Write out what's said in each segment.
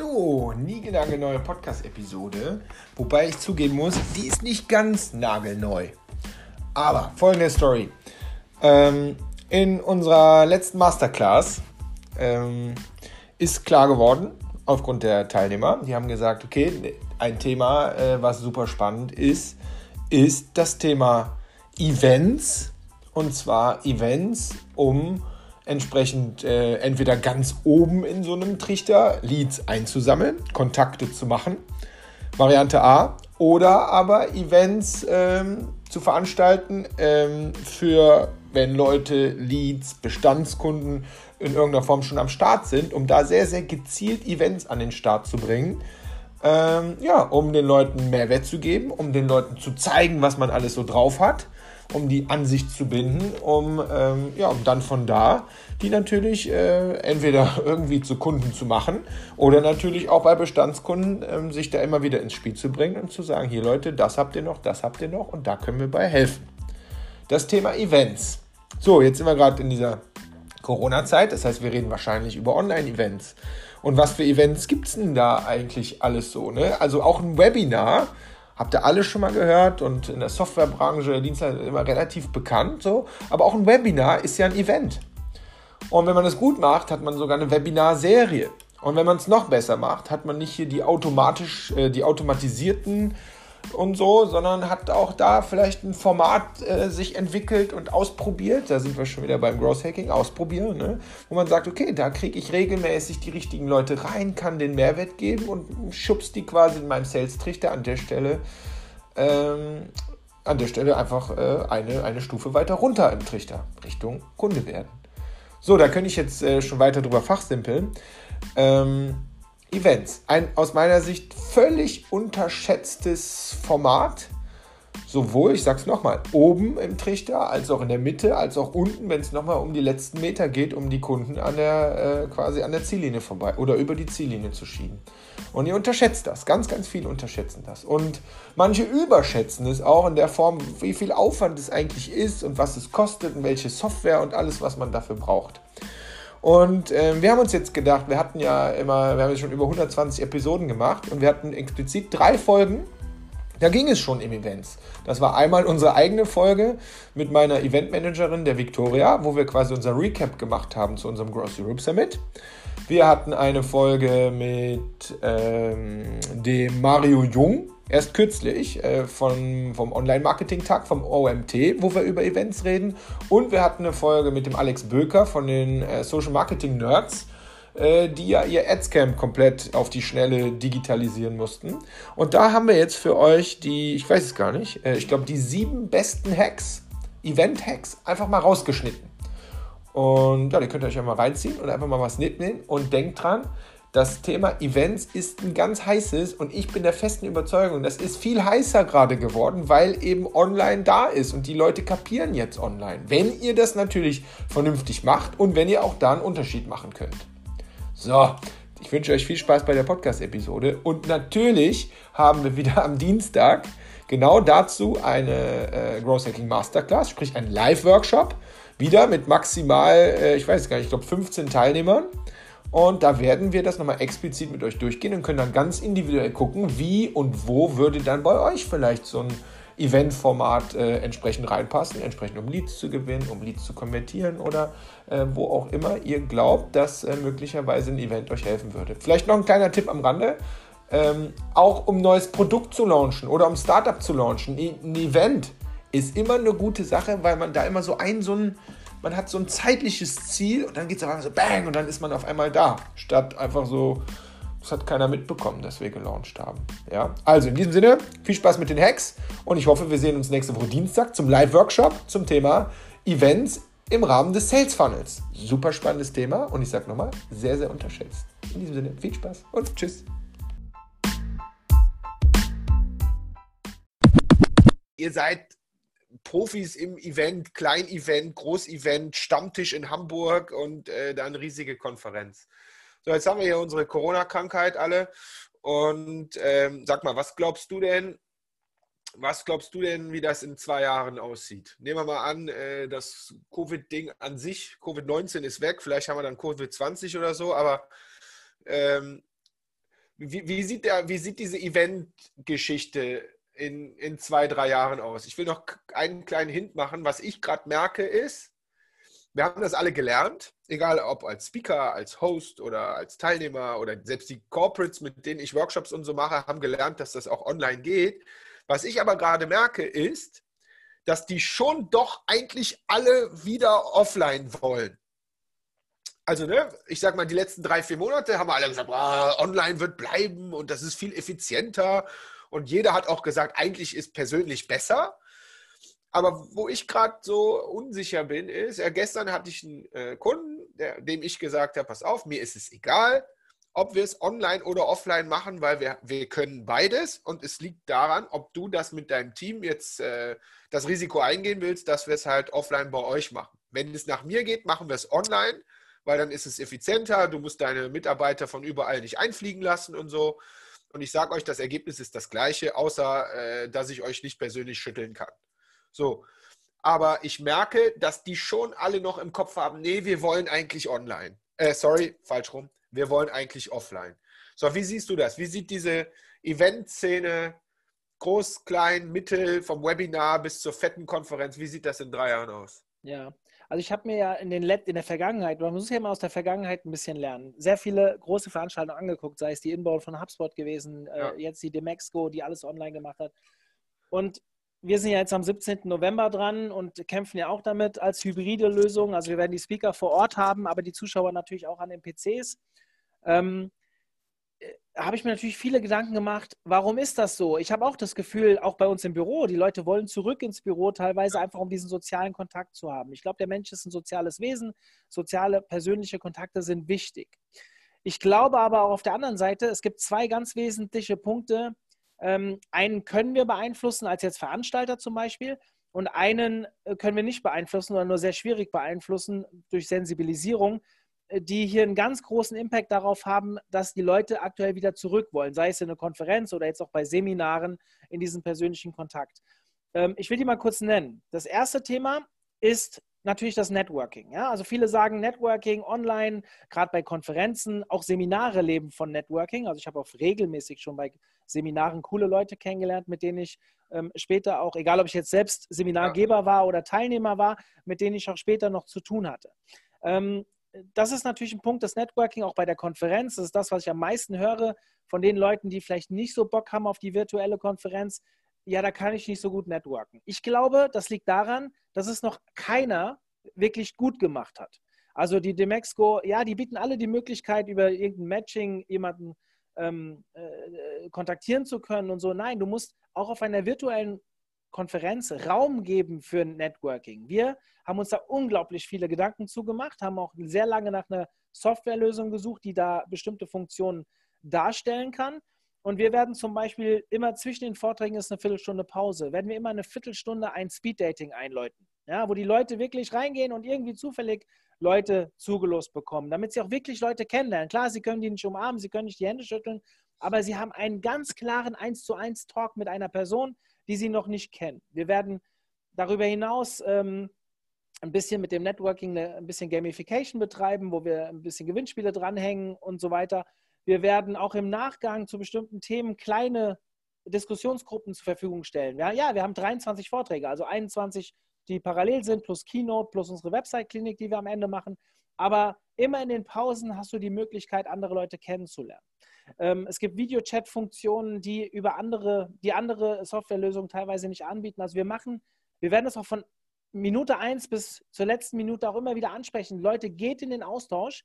So, nie neue Podcast-Episode. Wobei ich zugeben muss, die ist nicht ganz nagelneu. Aber folgende Story. Ähm, in unserer letzten Masterclass ähm, ist klar geworden, aufgrund der Teilnehmer, die haben gesagt, okay, ein Thema, äh, was super spannend ist, ist das Thema Events. Und zwar Events, um entsprechend äh, entweder ganz oben in so einem Trichter Leads einzusammeln, Kontakte zu machen, Variante A, oder aber Events ähm, zu veranstalten ähm, für, wenn Leute Leads, Bestandskunden in irgendeiner Form schon am Start sind, um da sehr, sehr gezielt Events an den Start zu bringen. Ähm, ja, um den Leuten Mehrwert zu geben, um den Leuten zu zeigen, was man alles so drauf hat um die Ansicht zu binden, um, ähm, ja, um dann von da die natürlich äh, entweder irgendwie zu Kunden zu machen oder natürlich auch bei Bestandskunden ähm, sich da immer wieder ins Spiel zu bringen und zu sagen, hier Leute, das habt ihr noch, das habt ihr noch und da können wir bei helfen. Das Thema Events. So, jetzt sind wir gerade in dieser Corona-Zeit, das heißt, wir reden wahrscheinlich über Online-Events. Und was für Events gibt es denn da eigentlich alles so? Ne? Also auch ein Webinar Habt ihr alle schon mal gehört und in der Softwarebranche, Dienstleister immer relativ bekannt. So. Aber auch ein Webinar ist ja ein Event. Und wenn man es gut macht, hat man sogar eine Webinar-Serie. Und wenn man es noch besser macht, hat man nicht hier die automatisch, äh, die automatisierten und so, sondern hat auch da vielleicht ein Format äh, sich entwickelt und ausprobiert. Da sind wir schon wieder beim Growth Hacking, ausprobieren, ne? wo man sagt, okay, da kriege ich regelmäßig die richtigen Leute rein, kann den Mehrwert geben und schubst die quasi in meinem Sales-Trichter an der Stelle. Ähm, an der Stelle einfach äh, eine, eine Stufe weiter runter im Trichter, Richtung Kunde werden. So, da könnte ich jetzt äh, schon weiter drüber fachsimpeln. Ähm, Events. Ein aus meiner Sicht völlig unterschätztes Format. Sowohl, ich sag's nochmal, oben im Trichter, als auch in der Mitte, als auch unten, wenn es nochmal um die letzten Meter geht, um die Kunden an der, äh, quasi an der Ziellinie vorbei oder über die Ziellinie zu schieben. Und ihr unterschätzt das. Ganz, ganz viele unterschätzen das. Und manche überschätzen es auch in der Form, wie viel Aufwand es eigentlich ist und was es kostet und welche Software und alles, was man dafür braucht. Und äh, wir haben uns jetzt gedacht, wir hatten ja immer, wir haben jetzt schon über 120 Episoden gemacht und wir hatten explizit drei Folgen. Da ging es schon im Events. Das war einmal unsere eigene Folge mit meiner Eventmanagerin, der Victoria, wo wir quasi unser Recap gemacht haben zu unserem Gross Europe Summit. Wir hatten eine Folge mit ähm, dem Mario Jung, erst kürzlich äh, von, vom Online-Marketing-Tag vom OMT, wo wir über Events reden. Und wir hatten eine Folge mit dem Alex Böker von den äh, Social Marketing Nerds, äh, die ja ihr Adscamp komplett auf die Schnelle digitalisieren mussten. Und da haben wir jetzt für euch die, ich weiß es gar nicht, äh, ich glaube die sieben besten Hacks, Event-Hacks, einfach mal rausgeschnitten. Und ja, die könnt ihr euch ja mal reinziehen und einfach mal was mitnehmen und denkt dran, das Thema Events ist ein ganz heißes und ich bin der festen Überzeugung, das ist viel heißer gerade geworden, weil eben online da ist und die Leute kapieren jetzt online. Wenn ihr das natürlich vernünftig macht und wenn ihr auch da einen Unterschied machen könnt. So, ich wünsche euch viel Spaß bei der Podcast-Episode und natürlich haben wir wieder am Dienstag genau dazu eine äh, Growth Hacking Masterclass, sprich ein Live-Workshop, wieder mit maximal, äh, ich weiß gar nicht, ich glaube 15 Teilnehmern. Und da werden wir das nochmal explizit mit euch durchgehen und können dann ganz individuell gucken, wie und wo würde dann bei euch vielleicht so ein Eventformat äh, entsprechend reinpassen, entsprechend um Leads zu gewinnen, um Leads zu konvertieren oder äh, wo auch immer ihr glaubt, dass äh, möglicherweise ein Event euch helfen würde. Vielleicht noch ein kleiner Tipp am Rande. Ähm, auch um neues Produkt zu launchen oder um Startup zu launchen. Ein Event ist immer eine gute Sache, weil man da immer so ein, so ein, man hat so ein zeitliches Ziel und dann geht es auf so bang und dann ist man auf einmal da, statt einfach so, das hat keiner mitbekommen, dass wir gelauncht haben. Ja? Also in diesem Sinne, viel Spaß mit den Hacks und ich hoffe, wir sehen uns nächste Woche Dienstag zum Live-Workshop zum Thema Events im Rahmen des Sales Funnels. Super spannendes Thema und ich sage nochmal, sehr, sehr unterschätzt. In diesem Sinne, viel Spaß und tschüss. Ihr seid Profis im Event, Klein-Event, Groß-Event, Stammtisch in Hamburg und äh, dann riesige Konferenz. So, jetzt haben wir hier unsere Corona-Krankheit alle. Und ähm, sag mal, was glaubst du denn, was glaubst du denn, wie das in zwei Jahren aussieht? Nehmen wir mal an, äh, das Covid-Ding an sich, Covid-19 ist weg, vielleicht haben wir dann Covid-20 oder so, aber ähm, wie, wie, sieht, der, wie sieht diese Event-Geschichte in, in zwei, drei Jahren aus? Ich will noch einen kleinen Hint machen. Was ich gerade merke ist, wir haben das alle gelernt, egal ob als Speaker, als Host oder als Teilnehmer oder selbst die Corporates, mit denen ich Workshops und so mache, haben gelernt, dass das auch online geht. Was ich aber gerade merke, ist, dass die schon doch eigentlich alle wieder offline wollen also ne, ich sag mal, die letzten drei, vier Monate haben wir alle gesagt, oh, online wird bleiben und das ist viel effizienter. Und jeder hat auch gesagt, eigentlich ist persönlich besser. Aber wo ich gerade so unsicher bin, ist, ja, gestern hatte ich einen äh, Kunden, der, dem ich gesagt habe, pass auf, mir ist es egal, ob wir es online oder offline machen, weil wir, wir können beides und es liegt daran, ob du das mit deinem Team jetzt äh, das Risiko eingehen willst, dass wir es halt offline bei euch machen. Wenn es nach mir geht, machen wir es online weil dann ist es effizienter, du musst deine Mitarbeiter von überall nicht einfliegen lassen und so. Und ich sage euch, das Ergebnis ist das gleiche, außer äh, dass ich euch nicht persönlich schütteln kann. So. Aber ich merke, dass die schon alle noch im Kopf haben, nee, wir wollen eigentlich online. Äh, sorry, falsch rum. Wir wollen eigentlich offline. So, wie siehst du das? Wie sieht diese Event-Szene groß, klein, mittel, vom Webinar bis zur fetten Konferenz, wie sieht das in drei Jahren aus? Ja, also ich habe mir ja in, den Let in der Vergangenheit, man muss ja immer aus der Vergangenheit ein bisschen lernen, sehr viele große Veranstaltungen angeguckt, sei es die Inbound von HubSpot gewesen, äh, ja. äh, jetzt die Demexco, die alles online gemacht hat. Und wir sind ja jetzt am 17. November dran und kämpfen ja auch damit als hybride Lösung. Also wir werden die Speaker vor Ort haben, aber die Zuschauer natürlich auch an den PCs. Ähm, habe ich mir natürlich viele Gedanken gemacht, warum ist das so? Ich habe auch das Gefühl, auch bei uns im Büro, die Leute wollen zurück ins Büro, teilweise einfach um diesen sozialen Kontakt zu haben. Ich glaube, der Mensch ist ein soziales Wesen, soziale, persönliche Kontakte sind wichtig. Ich glaube aber auch auf der anderen Seite, es gibt zwei ganz wesentliche Punkte. Ähm, einen können wir beeinflussen, als jetzt Veranstalter zum Beispiel, und einen äh, können wir nicht beeinflussen oder nur sehr schwierig beeinflussen durch Sensibilisierung die hier einen ganz großen Impact darauf haben, dass die Leute aktuell wieder zurück wollen, sei es in einer Konferenz oder jetzt auch bei Seminaren in diesem persönlichen Kontakt. Ähm, ich will die mal kurz nennen. Das erste Thema ist natürlich das Networking. Ja? Also viele sagen Networking online, gerade bei Konferenzen, auch Seminare leben von Networking. Also ich habe auch regelmäßig schon bei Seminaren coole Leute kennengelernt, mit denen ich ähm, später auch, egal ob ich jetzt selbst Seminargeber war oder Teilnehmer war, mit denen ich auch später noch zu tun hatte. Ähm, das ist natürlich ein Punkt des Networking auch bei der Konferenz. Das ist das, was ich am meisten höre von den Leuten, die vielleicht nicht so Bock haben auf die virtuelle Konferenz. Ja, da kann ich nicht so gut networken. Ich glaube, das liegt daran, dass es noch keiner wirklich gut gemacht hat. Also die Demexco, ja, die bieten alle die Möglichkeit, über irgendein Matching jemanden ähm, äh, kontaktieren zu können und so. Nein, du musst auch auf einer virtuellen Konferenz Raum geben für Networking. Wir haben uns da unglaublich viele Gedanken zugemacht, haben auch sehr lange nach einer Softwarelösung gesucht, die da bestimmte Funktionen darstellen kann. Und wir werden zum Beispiel immer zwischen den Vorträgen ist eine Viertelstunde Pause, werden wir immer eine Viertelstunde ein Speeddating einläuten, ja, wo die Leute wirklich reingehen und irgendwie zufällig Leute zugelost bekommen, damit sie auch wirklich Leute kennenlernen. Klar, sie können die nicht umarmen, sie können nicht die Hände schütteln, aber sie haben einen ganz klaren 1 zu 1 Talk mit einer Person, die sie noch nicht kennen. Wir werden darüber hinaus ähm, ein bisschen mit dem Networking ein bisschen Gamification betreiben, wo wir ein bisschen Gewinnspiele dranhängen und so weiter. Wir werden auch im Nachgang zu bestimmten Themen kleine Diskussionsgruppen zur Verfügung stellen. Ja, ja, wir haben 23 Vorträge, also 21, die parallel sind, plus Keynote, plus unsere Website-Klinik, die wir am Ende machen. Aber immer in den Pausen hast du die Möglichkeit, andere Leute kennenzulernen. Ähm, es gibt Video-Chat-Funktionen, die über andere, die andere Softwarelösungen teilweise nicht anbieten. Also wir machen, wir werden das auch von Minute 1 bis zur letzten Minute auch immer wieder ansprechen. Leute, geht in den Austausch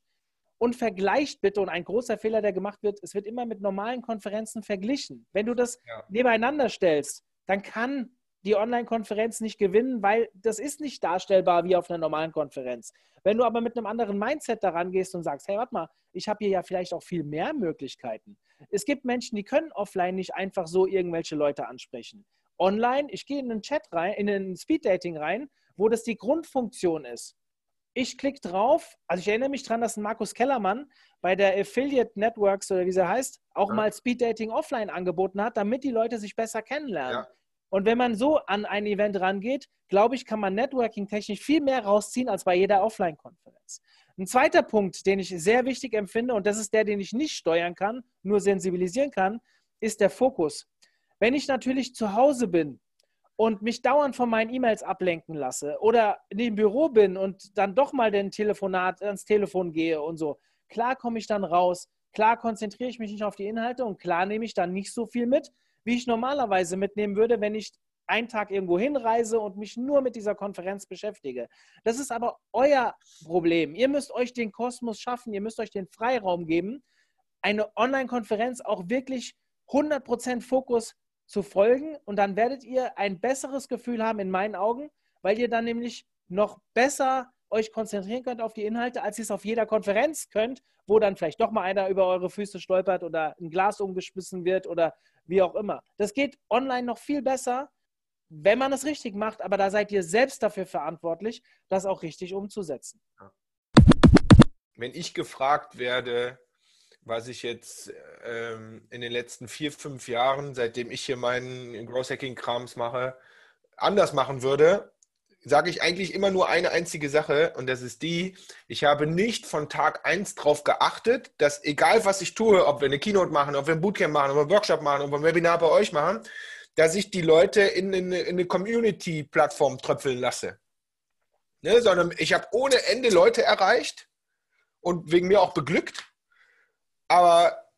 und vergleicht bitte. Und ein großer Fehler, der gemacht wird, es wird immer mit normalen Konferenzen verglichen. Wenn du das ja. nebeneinander stellst, dann kann die Online-Konferenz nicht gewinnen, weil das ist nicht darstellbar wie auf einer normalen Konferenz. Wenn du aber mit einem anderen Mindset daran gehst und sagst, hey, warte mal, ich habe hier ja vielleicht auch viel mehr Möglichkeiten. Es gibt Menschen, die können offline nicht einfach so irgendwelche Leute ansprechen. Online, ich gehe in einen Chat rein, in einen Speed-Dating rein, wo das die Grundfunktion ist. Ich klicke drauf, also ich erinnere mich daran, dass ein Markus Kellermann bei der Affiliate Networks oder wie sie heißt, auch ja. mal Speed Dating offline angeboten hat, damit die Leute sich besser kennenlernen. Ja. Und wenn man so an ein Event rangeht, glaube ich, kann man networking-technisch viel mehr rausziehen als bei jeder Offline-Konferenz. Ein zweiter Punkt, den ich sehr wichtig empfinde, und das ist der, den ich nicht steuern kann, nur sensibilisieren kann, ist der Fokus. Wenn ich natürlich zu Hause bin und mich dauernd von meinen E-Mails ablenken lasse oder in dem Büro bin und dann doch mal den Telefonat ans Telefon gehe und so, klar komme ich dann raus, klar konzentriere ich mich nicht auf die Inhalte und klar nehme ich dann nicht so viel mit, wie ich normalerweise mitnehmen würde, wenn ich einen Tag irgendwo hinreise und mich nur mit dieser Konferenz beschäftige. Das ist aber euer Problem. Ihr müsst euch den Kosmos schaffen, ihr müsst euch den Freiraum geben, eine Online-Konferenz auch wirklich 100% Fokus zu folgen und dann werdet ihr ein besseres Gefühl haben in meinen Augen, weil ihr dann nämlich noch besser euch konzentrieren könnt auf die Inhalte, als ihr es auf jeder Konferenz könnt, wo dann vielleicht doch mal einer über eure Füße stolpert oder ein Glas umgeschmissen wird oder wie auch immer. Das geht online noch viel besser, wenn man es richtig macht, aber da seid ihr selbst dafür verantwortlich, das auch richtig umzusetzen. Wenn ich gefragt werde, was ich jetzt ähm, in den letzten vier, fünf Jahren, seitdem ich hier meinen Growth Hacking Krams mache, anders machen würde, sage ich eigentlich immer nur eine einzige Sache und das ist die, ich habe nicht von Tag 1 darauf geachtet, dass egal was ich tue, ob wir eine Keynote machen, ob wir ein Bootcamp machen, ob wir einen Workshop machen, ob wir ein Webinar bei euch machen, dass ich die Leute in, in, in eine Community-Plattform tröpfeln lasse. Ne, sondern ich habe ohne Ende Leute erreicht und wegen mir auch beglückt, aber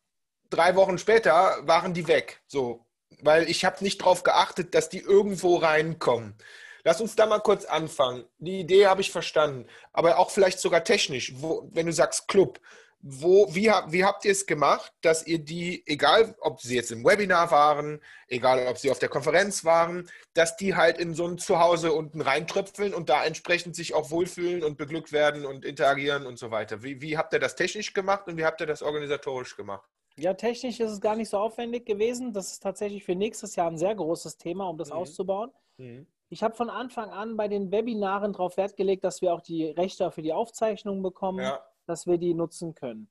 drei Wochen später waren die weg. So, weil ich habe nicht darauf geachtet, dass die irgendwo reinkommen. Lass uns da mal kurz anfangen. Die Idee habe ich verstanden, aber auch vielleicht sogar technisch. Wo, wenn du sagst Club, wo, wie, wie habt ihr es gemacht, dass ihr die, egal ob sie jetzt im Webinar waren, egal ob sie auf der Konferenz waren, dass die halt in so ein Zuhause unten reintröpfeln und da entsprechend sich auch wohlfühlen und beglückt werden und interagieren und so weiter. Wie, wie habt ihr das technisch gemacht und wie habt ihr das organisatorisch gemacht? Ja, technisch ist es gar nicht so aufwendig gewesen. Das ist tatsächlich für nächstes Jahr ein sehr großes Thema, um das mhm. auszubauen. Mhm. Ich habe von Anfang an bei den Webinaren darauf Wert gelegt, dass wir auch die Rechte für die Aufzeichnung bekommen. Ja dass wir die nutzen können.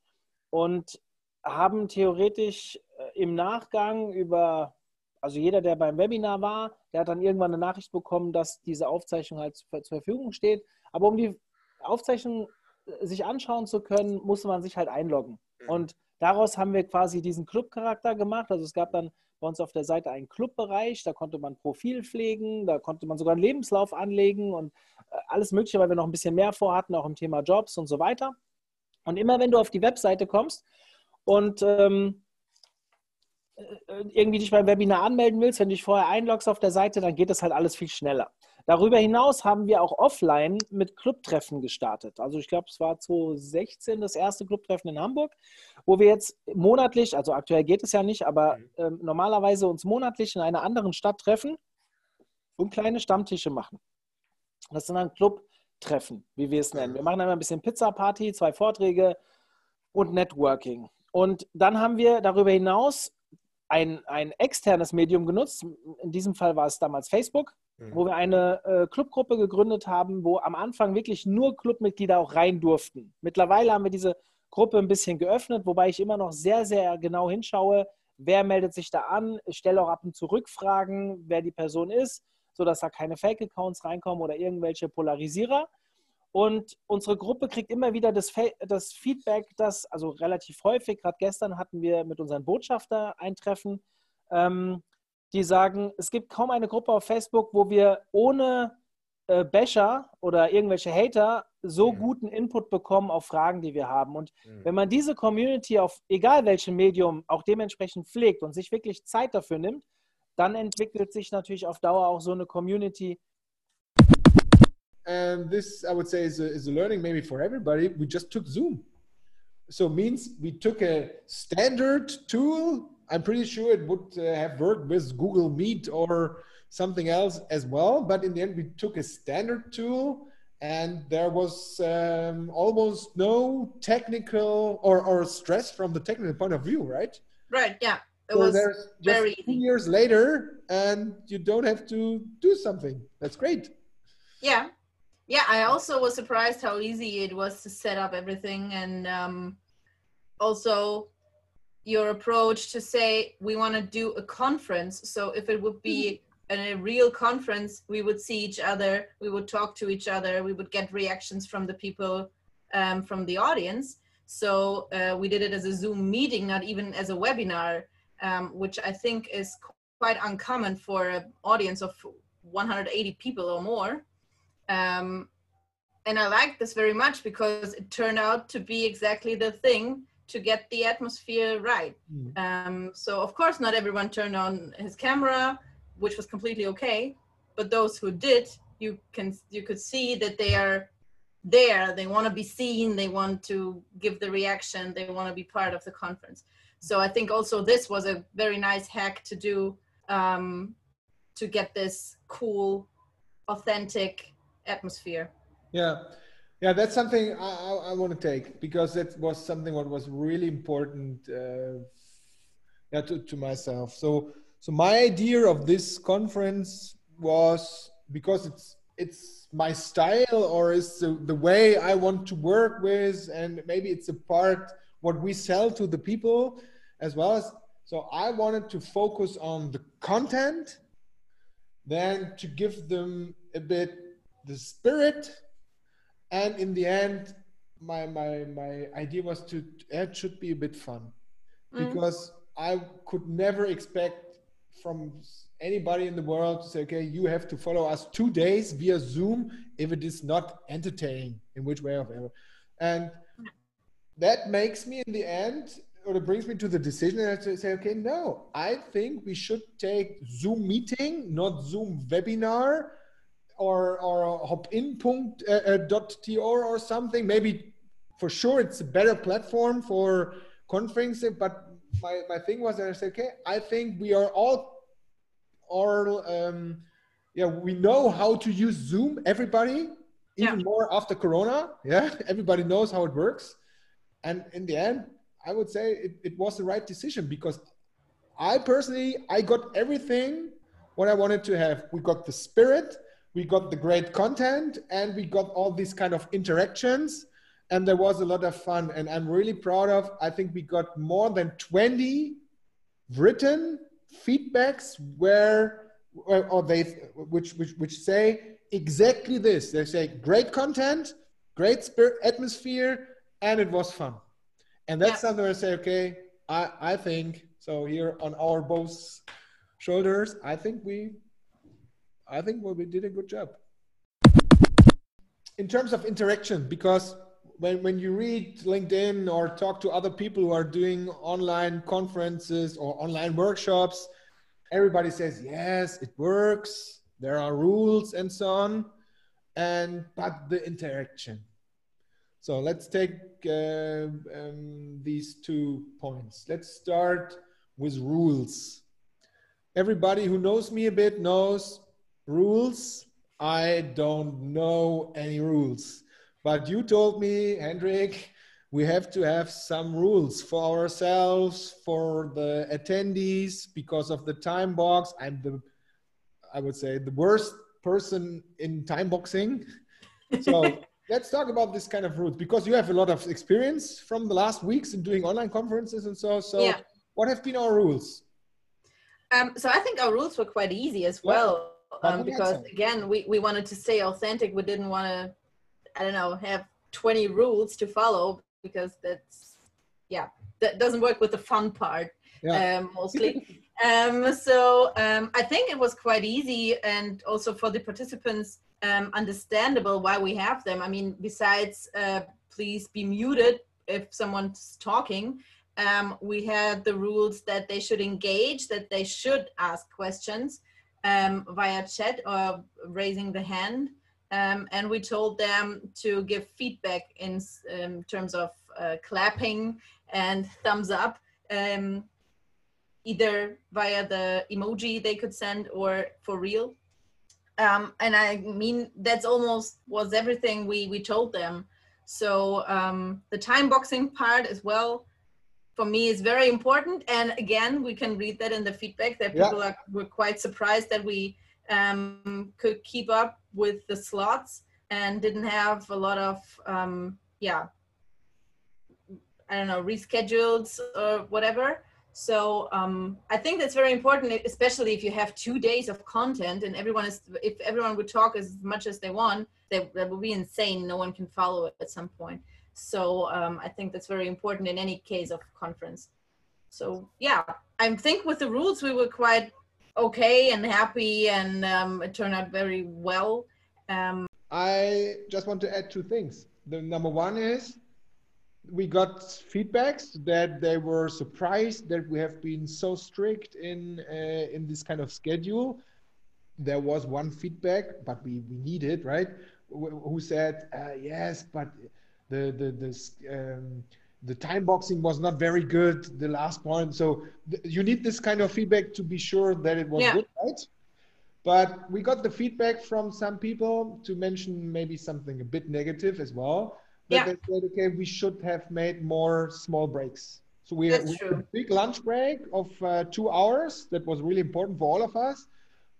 Und haben theoretisch äh, im Nachgang über, also jeder, der beim Webinar war, der hat dann irgendwann eine Nachricht bekommen, dass diese Aufzeichnung halt zur Verfügung steht. Aber um die Aufzeichnung äh, sich anschauen zu können, musste man sich halt einloggen. Mhm. Und daraus haben wir quasi diesen Club-Charakter gemacht. Also es gab dann bei uns auf der Seite einen Clubbereich, da konnte man Profil pflegen, da konnte man sogar einen Lebenslauf anlegen und äh, alles Mögliche, weil wir noch ein bisschen mehr vorhatten, auch im Thema Jobs und so weiter. Und immer wenn du auf die Webseite kommst und ähm, äh, irgendwie dich beim Webinar anmelden willst, wenn du dich vorher einloggst auf der Seite, dann geht das halt alles viel schneller. Darüber hinaus haben wir auch offline mit Clubtreffen gestartet. Also ich glaube, es war 2016 das erste Clubtreffen in Hamburg, wo wir jetzt monatlich, also aktuell geht es ja nicht, aber mhm. ähm, normalerweise uns monatlich in einer anderen Stadt treffen und kleine Stammtische machen. Das sind dann Club Treffen, wie wir es nennen. Wir machen einmal ein bisschen Pizza-Party, zwei Vorträge und Networking. Und dann haben wir darüber hinaus ein, ein externes Medium genutzt. In diesem Fall war es damals Facebook, mhm. wo wir eine äh, Clubgruppe gegründet haben, wo am Anfang wirklich nur Clubmitglieder auch rein durften. Mittlerweile haben wir diese Gruppe ein bisschen geöffnet, wobei ich immer noch sehr, sehr genau hinschaue, wer meldet sich da an. Ich stelle auch ab und zu Rückfragen, wer die Person ist sodass da keine Fake-Accounts reinkommen oder irgendwelche Polarisierer. Und unsere Gruppe kriegt immer wieder das, das Feedback, dass, also relativ häufig, gerade gestern hatten wir mit unseren Botschafter ein Treffen, ähm, die sagen, es gibt kaum eine Gruppe auf Facebook, wo wir ohne äh, Basher oder irgendwelche Hater so mhm. guten Input bekommen auf Fragen, die wir haben. Und mhm. wenn man diese Community auf egal welchem Medium auch dementsprechend pflegt und sich wirklich Zeit dafür nimmt, dann entwickelt sich natürlich auf Dauer auch so eine Community. And this, I would say, is a, is a learning maybe for everybody. We just took Zoom. So means we took a standard tool. I'm pretty sure it would uh, have worked with Google Meet or something else as well. But in the end, we took a standard tool and there was um, almost no technical or, or stress from the technical point of view, right? Right, yeah. It so was very two years later, and you don't have to do something. That's great. Yeah, yeah. I also was surprised how easy it was to set up everything, and um, also your approach to say we want to do a conference. So if it would be mm-hmm. a real conference, we would see each other, we would talk to each other, we would get reactions from the people um, from the audience. So uh, we did it as a Zoom meeting, not even as a webinar, um, which I think is quite uncommon for an audience of 180 people or more. Um, and I like this very much because it turned out to be exactly the thing to get the atmosphere right. Mm. Um, so of course, not everyone turned on his camera, which was completely okay. But those who did, you can you could see that they are there. They want to be seen. They want to give the reaction. They want to be part of the conference. So I think also this was a very nice hack to do um, to get this cool, authentic atmosphere. Yeah. Yeah, that's something I, I, I want to take because that was something what was really important uh, yeah, to, to myself. So, so my idea of this conference was because it's it's my style or it's the, the way I want to work with, and maybe it's a part what we sell to the people as well as. So I wanted to focus on the content, then to give them a bit the spirit and in the end my my my idea was to it should be a bit fun mm. because i could never expect from anybody in the world to say okay you have to follow us two days via zoom if it is not entertaining in which way of ever and that makes me in the end or it brings me to the decision to say okay no i think we should take zoom meeting not zoom webinar or or hopin.to uh, uh, or something. Maybe for sure it's a better platform for conferencing. But my, my thing was that I said, okay, I think we are all all um, yeah we know how to use Zoom. Everybody, even yeah. more after Corona. Yeah, everybody knows how it works. And in the end, I would say it, it was the right decision because I personally I got everything what I wanted to have. We got the spirit we got the great content and we got all these kind of interactions and there was a lot of fun and i'm really proud of i think we got more than 20 written feedbacks where or they which which which say exactly this they say great content great spirit atmosphere and it was fun and that's yeah. something i say okay i i think so here on our both shoulders i think we I think well, we did a good job. In terms of interaction, because when, when you read LinkedIn or talk to other people who are doing online conferences or online workshops, everybody says, yes, it works, there are rules and so on. And but the interaction. So let's take uh, um, these two points. Let's start with rules. Everybody who knows me a bit knows rules i don't know any rules but you told me hendrik we have to have some rules for ourselves for the attendees because of the time box. I'm the i would say the worst person in time boxing. So let's talk about this kind of rules because you have a lot of experience from the last weeks in doing online conferences and so so yeah. what have been our rules? Um, so i think our rules were quite easy as well um, because again we, we wanted to stay authentic. We didn't want to i don't know have 20 rules to follow because that's yeah that doesn't work with the fun part yeah. um, mostly um, so um, i think it was quite easy and also for the participants um, understandable why we have them i mean besides uh, please be muted if someone's talking um, we had the rules that they should engage that they should ask questions um, via chat or raising the hand. Um, and we told them to give feedback in um, terms of uh, clapping and thumbs up, um, either via the emoji they could send or for real. Um, and I mean, that's almost was everything we, we told them. So um, the time boxing part as well, for me is very important. And again, we can read that in the feedback that people yeah. are, were quite surprised that we um, could keep up with the slots and didn't have a lot of, um, yeah, I don't know, rescheduled or whatever. So um, I think that's very important, especially if you have two days of content and everyone is, if everyone would talk as much as they want, that, that would be insane. No one can follow it at some point. So um, I think that's very important in any case of conference. So yeah, I think with the rules we were quite okay and happy, and um, it turned out very well. Um, I just want to add two things. The number one is we got feedbacks that they were surprised that we have been so strict in uh, in this kind of schedule. There was one feedback, but we, we need it, right? Who said uh, yes, but the the the um, the time boxing was not very good. The last point, so you need this kind of feedback to be sure that it was yeah. good, right? But we got the feedback from some people to mention maybe something a bit negative as well. That yeah. they said, okay, we should have made more small breaks. So we, had, we had a big lunch break of uh, two hours. That was really important for all of us.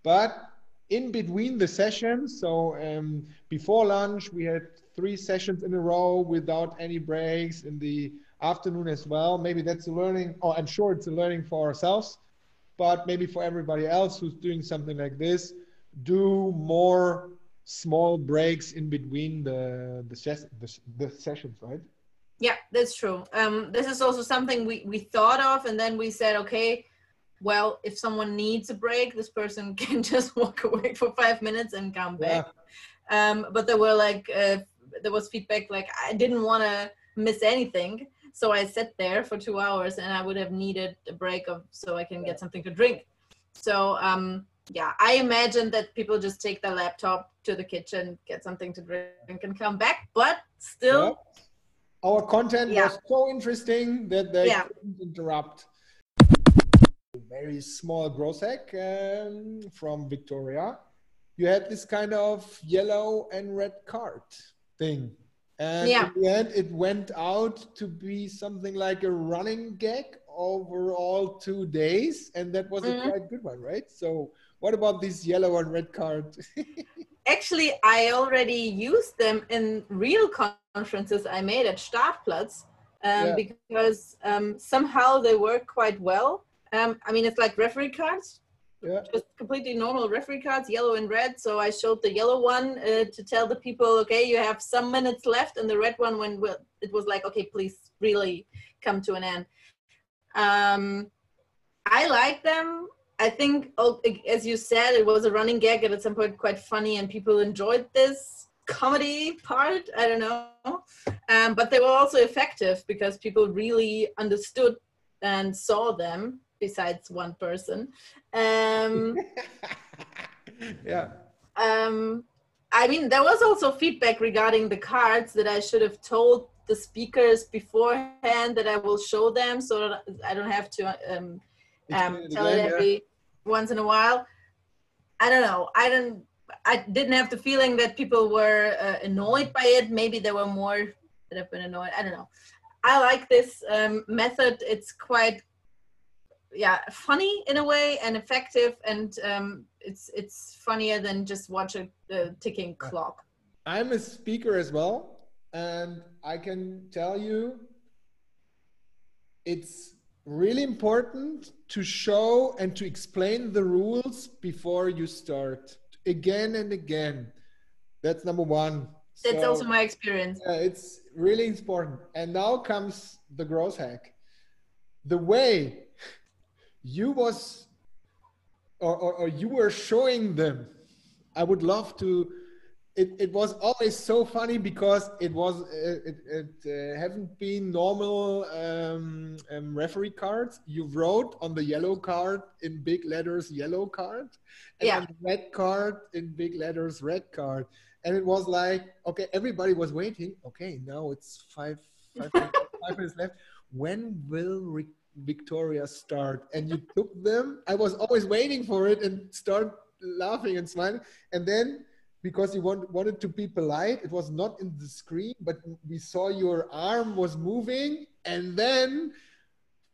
But in between the sessions, so um, before lunch, we had three sessions in a row without any breaks in the afternoon as well. Maybe that's a learning, or I'm sure it's a learning for ourselves, but maybe for everybody else who's doing something like this, do more small breaks in between the the, ses- the, the sessions, right? Yeah, that's true. Um, this is also something we, we thought of, and then we said, okay, well, if someone needs a break, this person can just walk away for five minutes and come back. Yeah. Um, but there were like uh, there was feedback like I didn't want to miss anything, so I sat there for two hours, and I would have needed a break of so I can get something to drink. So um, yeah, I imagine that people just take their laptop to the kitchen, get something to drink, and come back. But still, yeah. our content yeah. was so interesting that they yeah. couldn't interrupt. A very small growth hack um, from Victoria. You had this kind of yellow and red card thing. And yeah. in the end, it went out to be something like a running gag over all two days. And that was mm-hmm. a quite good one, right? So, what about this yellow and red card? Actually, I already used them in real conferences I made at Startplatz um, yeah. because um, somehow they work quite well. Um, I mean, it's like referee cards, yeah. just completely normal referee cards, yellow and red. So I showed the yellow one uh, to tell the people, okay, you have some minutes left, and the red one when it was like, okay, please really come to an end. Um, I like them. I think, oh, as you said, it was a running gag and at some point quite funny, and people enjoyed this comedy part. I don't know, um, but they were also effective because people really understood and saw them besides one person. Um, yeah. Um, I mean, there was also feedback regarding the cards that I should have told the speakers beforehand that I will show them so that I don't have to um, um, tell it every yeah. once in a while. I don't know. I don't. I didn't have the feeling that people were uh, annoyed by it. Maybe there were more that have been annoyed. I don't know. I like this um, method. It's quite yeah funny in a way and effective and um, it's it's funnier than just watch a, a ticking clock. I'm a speaker as well and i can tell you it's really important to show and to explain the rules before you start again and again. That's number one. That's so, also my experience. yeah, it's really important. And now comes the growth hack. The way you was or, or, or, you were showing them. I would love to it, it was always so funny because it was it, it uh, haven't been normal um, um, referee cards. You wrote on the yellow card in big letters yellow card and yeah. on the red card in big letters red card. And it was like okay everybody was waiting. Okay now it's five five, five minutes left. When will Victoria start and you took them. I was always waiting for it and start laughing and smiling. And then because you want, wanted to be polite, it was not in the screen, but we saw your arm was moving. And then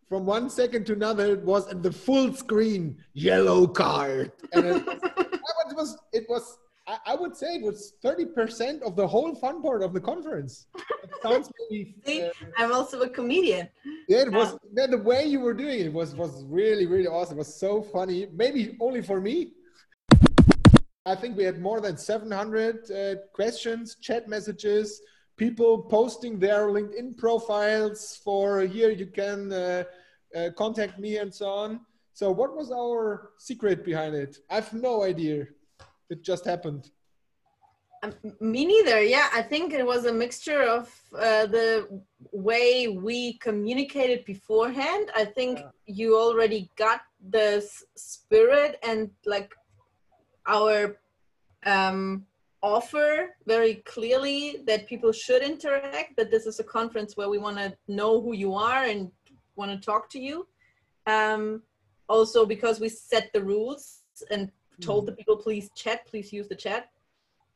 from one second to another, it was at the full screen, yellow card. And it was, it was, it was I, I would say it was 30% of the whole fun part of the conference. It sounds maybe. See, uh, I'm also a comedian. Yeah, it was yeah, the way you were doing it was was really really awesome. It was so funny. Maybe only for me. I think we had more than 700 uh, questions, chat messages, people posting their LinkedIn profiles for here you can uh, uh, contact me and so on. So what was our secret behind it? I have no idea. It just happened. Um, me neither. Yeah, I think it was a mixture of uh, the way we communicated beforehand. I think yeah. you already got the spirit and like our um, offer very clearly that people should interact. That this is a conference where we want to know who you are and want to talk to you. Um, also because we set the rules and told the people please chat please use the chat.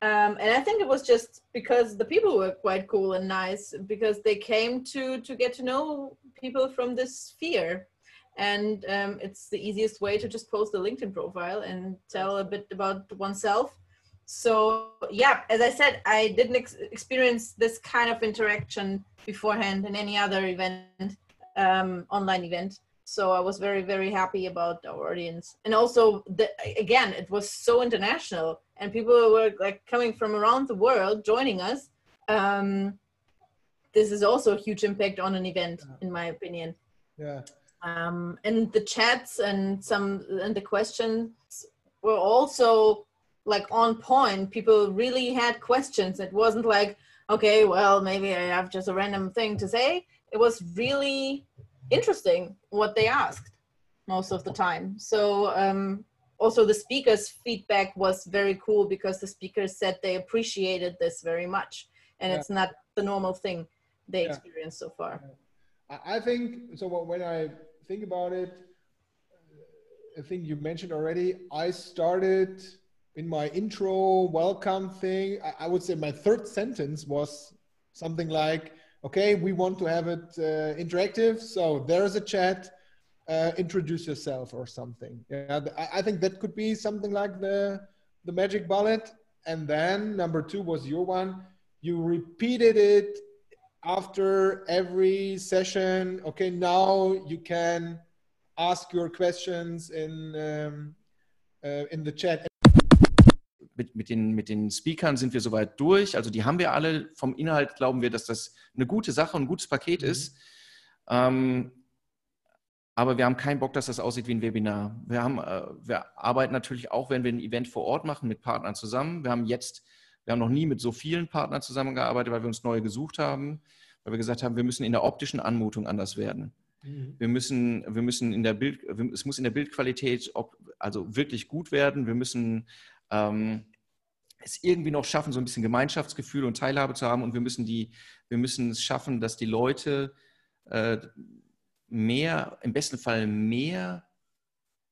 Um, and i think it was just because the people were quite cool and nice because they came to to get to know people from this sphere. And um, it's the easiest way to just post a linkedin profile and tell a bit about oneself. So yeah as i said i didn't ex- experience this kind of interaction beforehand in any other event um, online event so i was very very happy about our audience. And also the, again it was so international and people were like coming from around the world joining us. Um, this is also a huge impact on an event in my opinion. Yeah. Um, and the chats and some and the questions were also like on point. People really had questions. It wasn't like okay well maybe i have just a random thing to say. It was really interesting what they asked most of the time. So um, also the speakers' feedback was very cool because the speakers said they appreciated this very much, and yeah. it's not the normal thing they yeah. experienced so far. I think so. When I think about it, I think you mentioned already. I started in my intro welcome thing. I would say my third sentence was something like okay, we want to have it uh, interactive. So there's a chat. Uh, introduce yourself or something. Yeah, I, I think that could be something like the the magic bullet. And then number two was your one. You repeated it after every session. Okay, now you can ask your questions in um, uh, in the chat. Mit, mit, den, mit den Speakern sind wir soweit durch. Also die haben wir alle. Vom Inhalt glauben wir, dass das eine gute Sache und ein gutes Paket mhm. ist. Ähm, aber wir haben keinen Bock, dass das aussieht wie ein Webinar. Wir, haben, äh, wir arbeiten natürlich auch, wenn wir ein Event vor Ort machen, mit Partnern zusammen. Wir haben jetzt, wir haben noch nie mit so vielen Partnern zusammengearbeitet, weil wir uns neue gesucht haben, weil wir gesagt haben, wir müssen in der optischen Anmutung anders werden. Mhm. Wir müssen, wir müssen in der Bild, es muss in der Bildqualität also wirklich gut werden. Wir müssen ähm, es irgendwie noch schaffen, so ein bisschen Gemeinschaftsgefühl und Teilhabe zu haben. Und wir müssen, die, wir müssen es schaffen, dass die Leute äh, mehr, im besten Fall mehr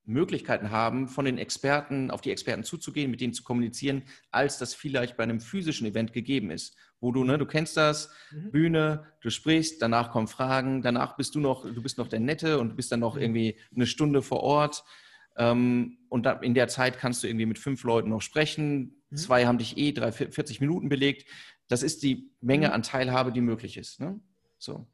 Möglichkeiten haben, von den Experten auf die Experten zuzugehen, mit denen zu kommunizieren, als das vielleicht bei einem physischen Event gegeben ist. Wo du, ne, du kennst das, mhm. Bühne, du sprichst, danach kommen Fragen, danach bist du noch, du bist noch der Nette und du bist dann noch mhm. irgendwie eine Stunde vor Ort. Ähm, und in der Zeit kannst du irgendwie mit fünf Leuten noch sprechen. Mhm. Zwei haben dich eh drei, 40 Minuten belegt. Das ist die Menge mhm. an Teilhabe, die möglich ist. Ne? So.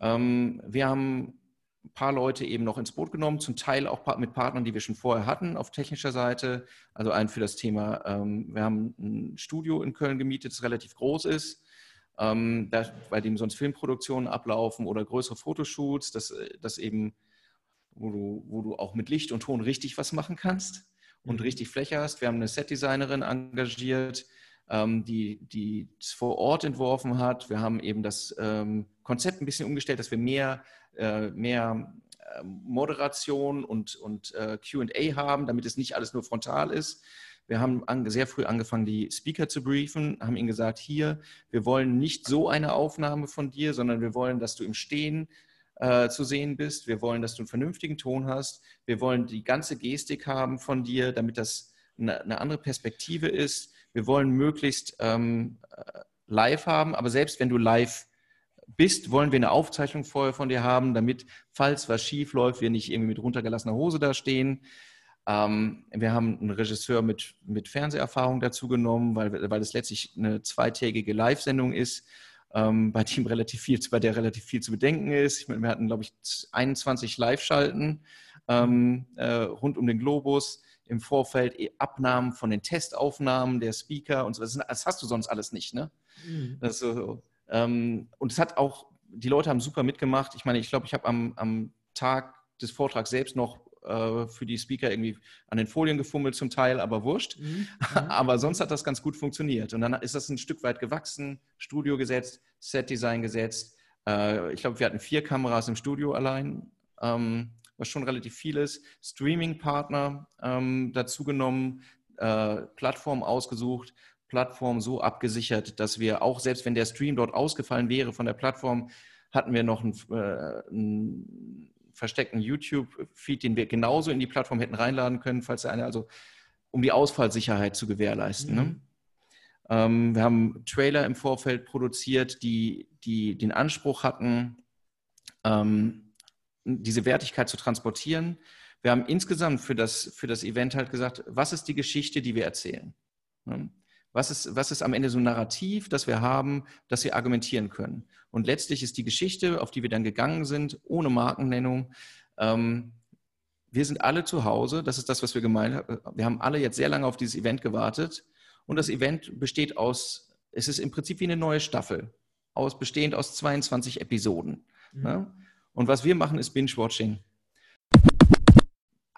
Ähm, wir haben ein paar Leute eben noch ins Boot genommen, zum Teil auch mit Partnern, die wir schon vorher hatten auf technischer Seite. Also einen für das Thema, ähm, wir haben ein Studio in Köln gemietet, das relativ groß ist, ähm, da, bei dem sonst Filmproduktionen ablaufen oder größere Fotoshoots, das, das eben wo du, wo du auch mit Licht und Ton richtig was machen kannst und mhm. richtig Fläche hast. Wir haben eine Setdesignerin engagiert, ähm, die, die es vor Ort entworfen hat. Wir haben eben das ähm, Konzept ein bisschen umgestellt, dass wir mehr, äh, mehr äh, Moderation und, und äh, QA haben, damit es nicht alles nur frontal ist. Wir haben an, sehr früh angefangen, die Speaker zu briefen, haben ihnen gesagt, hier, wir wollen nicht so eine Aufnahme von dir, sondern wir wollen, dass du im Stehen äh, zu sehen bist. Wir wollen, dass du einen vernünftigen Ton hast. Wir wollen die ganze Gestik haben von dir, damit das eine, eine andere Perspektive ist. Wir wollen möglichst ähm, äh, live haben, aber selbst wenn du live bist, wollen wir eine Aufzeichnung vorher von dir haben, damit, falls was schief läuft, wir nicht irgendwie mit runtergelassener Hose da stehen. Ähm, wir haben einen Regisseur mit, mit Fernseherfahrung dazu genommen, weil, weil es letztlich eine zweitägige Live-Sendung ist ähm, bei dem relativ viel, bei der relativ viel zu bedenken ist. Ich meine, wir hatten, glaube ich, 21 Live-Schalten ähm, äh, rund um den Globus. Im Vorfeld eh Abnahmen von den Testaufnahmen der Speaker und so. Das, das hast du sonst alles nicht, ne? Mhm. Das Ähm, und es hat auch, die Leute haben super mitgemacht. Ich meine, ich glaube, ich habe am, am Tag des Vortrags selbst noch äh, für die Speaker irgendwie an den Folien gefummelt zum Teil, aber wurscht. Mhm. aber sonst hat das ganz gut funktioniert. Und dann ist das ein Stück weit gewachsen, Studio gesetzt, Set-Design gesetzt. Äh, ich glaube, wir hatten vier Kameras im Studio allein, ähm, was schon relativ viel ist. Streaming-Partner ähm, dazu genommen, äh, Plattform ausgesucht, Plattform so abgesichert, dass wir auch, selbst wenn der Stream dort ausgefallen wäre von der Plattform, hatten wir noch einen, äh, einen versteckten YouTube-Feed, den wir genauso in die Plattform hätten reinladen können, falls der eine, also um die Ausfallsicherheit zu gewährleisten. Ne? Mhm. Ne? Ähm, wir haben Trailer im Vorfeld produziert, die, die den Anspruch hatten, ähm, diese Wertigkeit zu transportieren. Wir haben insgesamt für das, für das Event halt gesagt, was ist die Geschichte, die wir erzählen? Ne? Was ist, was ist am Ende so ein Narrativ, das wir haben, das wir argumentieren können? Und letztlich ist die Geschichte, auf die wir dann gegangen sind, ohne Markennennung, ähm, wir sind alle zu Hause, das ist das, was wir gemeint haben. Wir haben alle jetzt sehr lange auf dieses Event gewartet und das Event besteht aus, es ist im Prinzip wie eine neue Staffel, aus, bestehend aus 22 Episoden. Mhm. Ne? Und was wir machen, ist Binge-Watching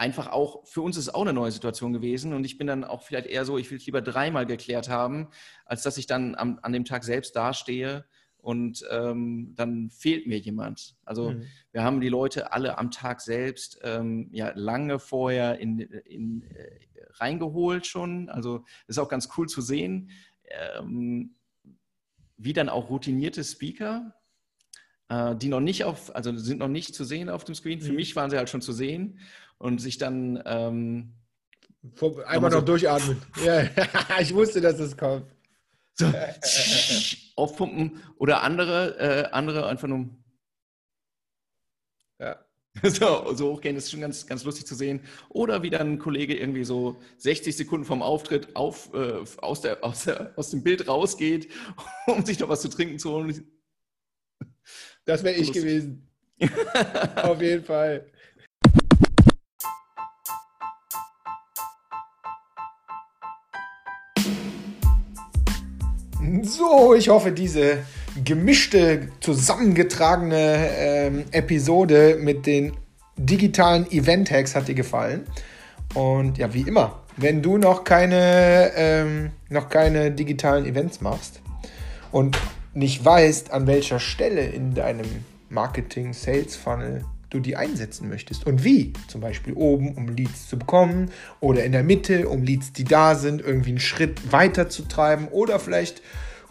einfach auch, für uns ist es auch eine neue Situation gewesen und ich bin dann auch vielleicht eher so, ich will es lieber dreimal geklärt haben, als dass ich dann am, an dem Tag selbst dastehe und ähm, dann fehlt mir jemand. Also mhm. wir haben die Leute alle am Tag selbst ähm, ja lange vorher in, in, äh, reingeholt schon. Also ist auch ganz cool zu sehen, ähm, wie dann auch routinierte Speaker, äh, die noch nicht auf, also sind noch nicht zu sehen auf dem Screen. Für mhm. mich waren sie halt schon zu sehen und sich dann ähm, Vor, einmal noch so durchatmen. ja, ich wusste, dass es kommt. So, aufpumpen oder andere, äh, andere einfach nur. Ja. So, so hochgehen, das ist schon ganz, ganz lustig zu sehen. Oder wie dann ein Kollege irgendwie so 60 Sekunden vom Auftritt auf, äh, aus, der, aus, der, aus dem Bild rausgeht, um sich noch was zu trinken zu holen. Das wäre ich gewesen. Auf jeden Fall. So, ich hoffe, diese gemischte, zusammengetragene ähm, Episode mit den digitalen Event-Hacks hat dir gefallen. Und ja, wie immer, wenn du noch keine, ähm, noch keine digitalen Events machst und nicht weißt, an welcher Stelle in deinem Marketing-Sales-Funnel du die einsetzen möchtest und wie. Zum Beispiel oben, um Leads zu bekommen oder in der Mitte, um Leads, die da sind, irgendwie einen Schritt weiter zu treiben oder vielleicht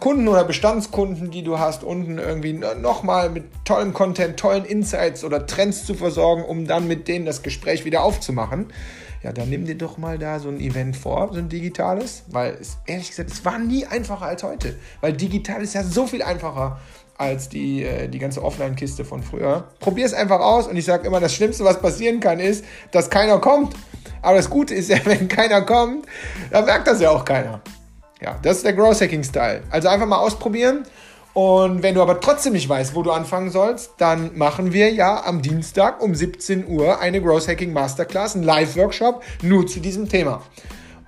Kunden oder Bestandskunden, die du hast, unten irgendwie nochmal mit tollem Content, tollen Insights oder Trends zu versorgen, um dann mit denen das Gespräch wieder aufzumachen. Ja, dann nimm dir doch mal da so ein Event vor, so ein digitales, weil es, ehrlich gesagt, es war nie einfacher als heute, weil digital ist ja so viel einfacher als die, äh, die ganze Offline-Kiste von früher. Probier es einfach aus und ich sage immer, das Schlimmste, was passieren kann, ist, dass keiner kommt. Aber das Gute ist ja, wenn keiner kommt, dann merkt das ja auch keiner. Ja, das ist der Growth Hacking Style. Also einfach mal ausprobieren. Und wenn du aber trotzdem nicht weißt, wo du anfangen sollst, dann machen wir ja am Dienstag um 17 Uhr eine Growth Hacking Masterclass, einen Live-Workshop nur zu diesem Thema.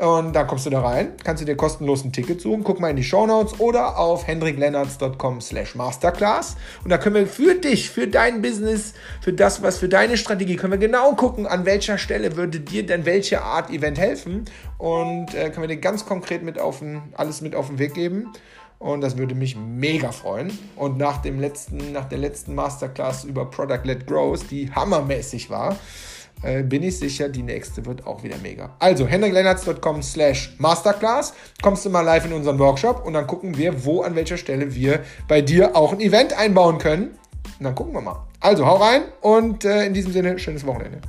Und da kommst du da rein, kannst du dir kostenlos ein Ticket suchen, guck mal in die Show Notes oder auf hendriklennartz.com slash masterclass. Und da können wir für dich, für dein Business, für das, was für deine Strategie, können wir genau gucken, an welcher Stelle würde dir denn welche Art Event helfen. Und äh, können wir dir ganz konkret mit auf den, alles mit auf den Weg geben. Und das würde mich mega freuen. Und nach, dem letzten, nach der letzten Masterclass über Product-Led Growth, die hammermäßig war, äh, bin ich sicher, die nächste wird auch wieder mega. Also, hendriklennartz.com slash masterclass, kommst du mal live in unseren Workshop und dann gucken wir, wo, an welcher Stelle wir bei dir auch ein Event einbauen können. Und dann gucken wir mal. Also, hau rein und äh, in diesem Sinne, schönes Wochenende.